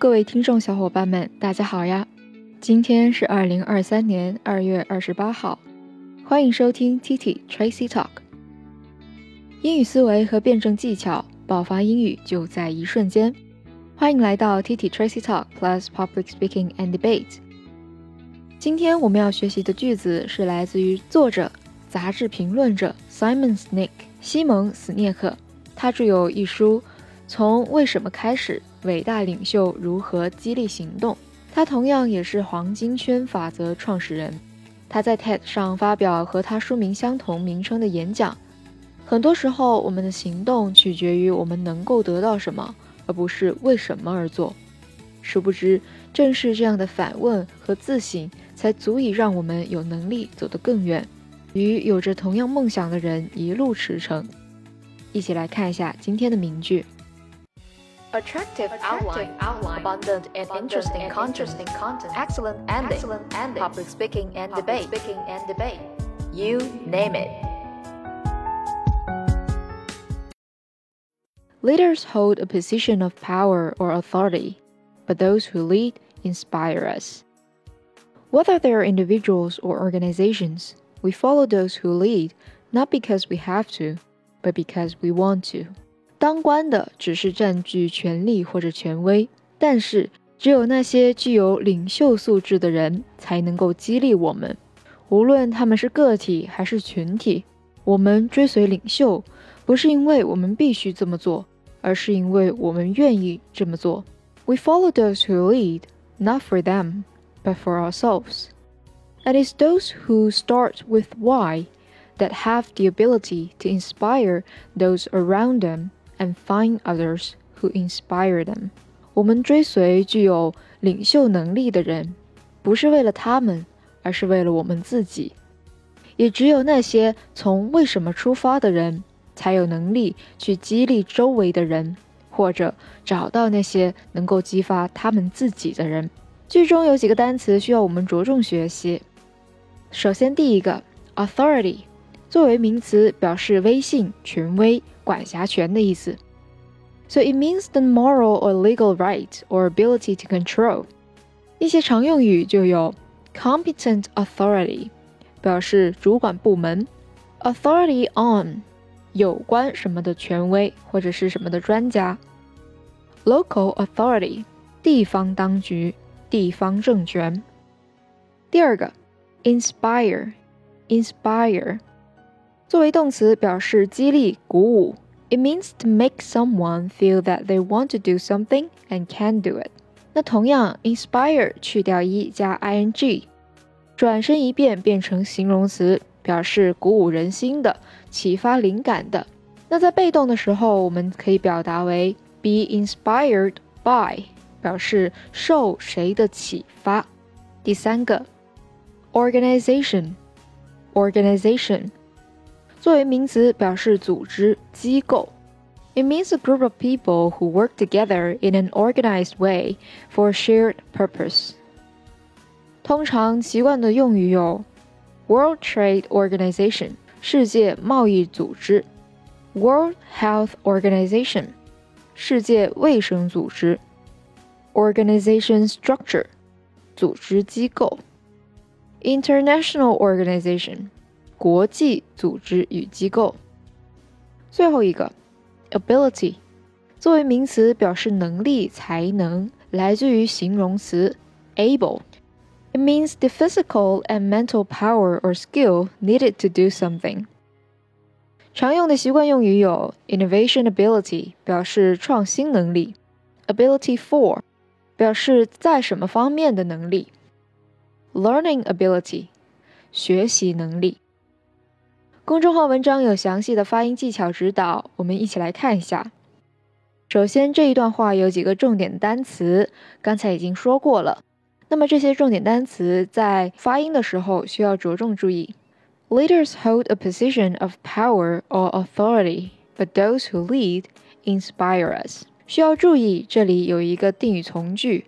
各位听众小伙伴们，大家好呀！今天是二零二三年二月二十八号，欢迎收听 T T Tracy Talk。英语思维和辩证技巧，爆发英语就在一瞬间。欢迎来到 T T Tracy Talk Plus Public Speaking and Debate。今天我们要学习的句子是来自于作者、杂志评论者 Simon Sinek 西蒙·斯涅克，他著有一书《从为什么开始》。伟大领袖如何激励行动？他同样也是黄金圈法则创始人。他在 TED 上发表和他书名相同名称的演讲。很多时候，我们的行动取决于我们能够得到什么，而不是为什么而做。殊不知，正是这样的反问和自省，才足以让我们有能力走得更远，与有着同样梦想的人一路驰骋。一起来看一下今天的名句。Attractive, outline, outline, abundant and interesting, and content, interesting content, excellent ending, excellent ending, public speaking and public debate, speaking and debate. You name it. Leaders hold a position of power or authority, but those who lead inspire us. Whether they are individuals or organizations, we follow those who lead not because we have to, but because we want to. 当官的只是占据权力或者权威，但是只有那些具有领袖素质的人才能够激励我们。无论他们是个体还是群体，我们追随领袖，不是因为我们必须这么做，而是因为我们愿意这么做。We follow those who lead, not for them, but for ourselves. And it's those who start with why that have the ability to inspire those around them and find others who inspire them。我们追随具有领袖能力的人，不是为了他们，而是为了我们自己。也只有那些从为什么出发的人，才有能力去激励周围的人，或者找到那些能够激发他们自己的人。剧中有几个单词需要我们着重学习。首先，第一个 authority 作为名词，表示威信、权威。管辖权的意思。So it means the moral or legal right or ability to control。一些常用语就有 competent authority，表示主管部门；authority on，有关什么的权威或者是什么的专家；local authority，地方当局、地方政权。第二个，inspire，inspire。 作为动词，表示激励、鼓舞。It means to make someone feel that they want to do something and can do it。那同样，inspire 去掉一加 ing，转身一变变成形容词，表示鼓舞人心的、启发灵感的。那在被动的时候，我们可以表达为 be inspired by，表示受谁的启发。第三个，organization，organization。作为名词，表示组织、机构。It means a group of people who work together in an organized way for a shared purpose。通常习惯的用语有：World Trade Organization（ 世界贸易组织）、World Health Organization（ 世界卫生组织）、Organization Structure（ 组织机构）、International Organization。 国际组织与机构。最后一个，ability，作为名词表示能力、才能，来自于形容词 able。It means the physical and mental power or skill needed to do something。常用的习惯用语有 innovation ability，表示创新能力；ability for，表示在什么方面的能力；learning ability，学习能力。 公众号文章有详细的发音技巧指导，我们一起来看一下。首先，这一段话有几个重点单词，刚才已经说过了。那么这些重点单词在发音的时候需要着重注意。Leaders hold a position of power or authority, but those who lead inspire us。需要注意，这里有一个定语从句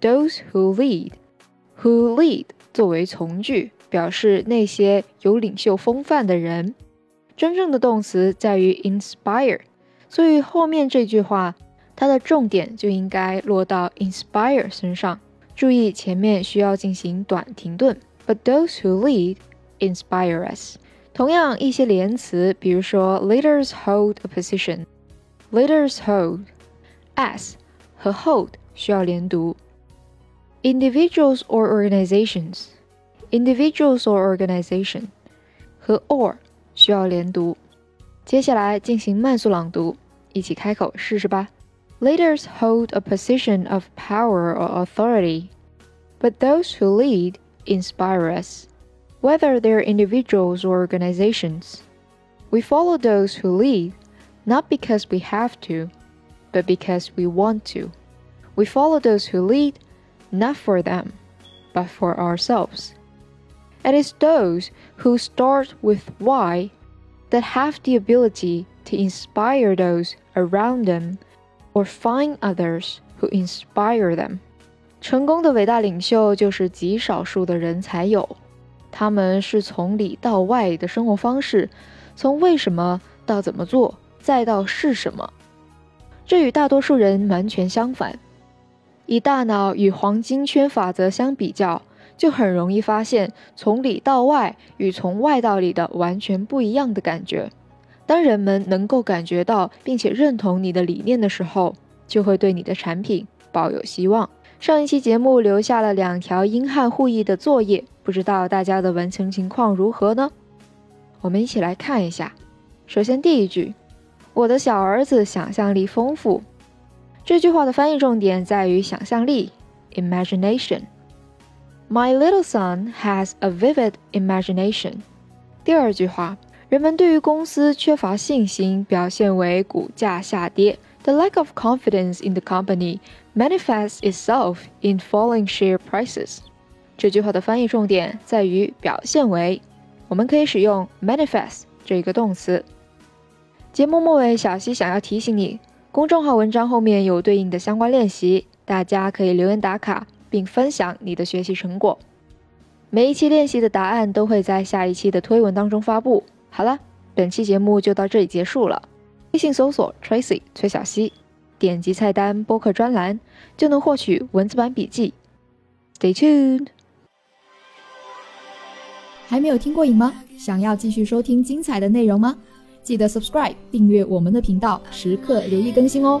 ，those who lead，who lead 作为从句。表示那些有领袖风范的人。真正的动词在于 inspire，所以后面这句话 它的重点就应该落到 inspire 身上。注意前面需要进行短停顿。But those who lead inspire us。同样一些连词，比如说 leaders hold a position。leaders hold as 和 hold 需要连读。individuals or organizations。 individuals or organization 和 or 需要连读。接下来进行慢速朗读，一起开口试试吧。Leaders hold a position of power or authority, but those who lead inspire us, whether they're individuals or organizations. We follow those who lead, not because we have to, but because we want to. We follow those who lead, not for them, but for ourselves. It is those who start with why that have the ability to inspire those around them or find others who inspire them. 成功的伟大领袖就是极少数的人才有，他们是从里到外的生活方式，从为什么到怎么做，再到是什么，这与大多数人完全相反。以大脑与黄金圈法则相比较。就很容易发现从里到外与从外到里的完全不一样的感觉。当人们能够感觉到并且认同你的理念的时候，就会对你的产品抱有希望。上一期节目留下了两条英汉互译的作业，不知道大家的完成情况如何呢？我们一起来看一下。首先，第一句：“我的小儿子想象力丰富。”这句话的翻译重点在于想象力 （imagination）。My little son has a vivid imagination。第二句话，人们对于公司缺乏信心，表现为股价下跌。The lack of confidence in the company manifests itself in falling share prices。这句话的翻译重点在于表现为，我们可以使用 manifest 这个动词。节目末尾，小溪想要提醒你，公众号文章后面有对应的相关练习，大家可以留言打卡。并分享你的学习成果。每一期练习的答案都会在下一期的推文当中发布。好了，本期节目就到这里结束了。微信搜索 Tracy 崔小溪，点击菜单播客专栏就能获取文字版笔记。Stay tuned。还没有听过瘾吗？想要继续收听精彩的内容吗？记得 subscribe 订阅我们的频道，时刻留意更新哦。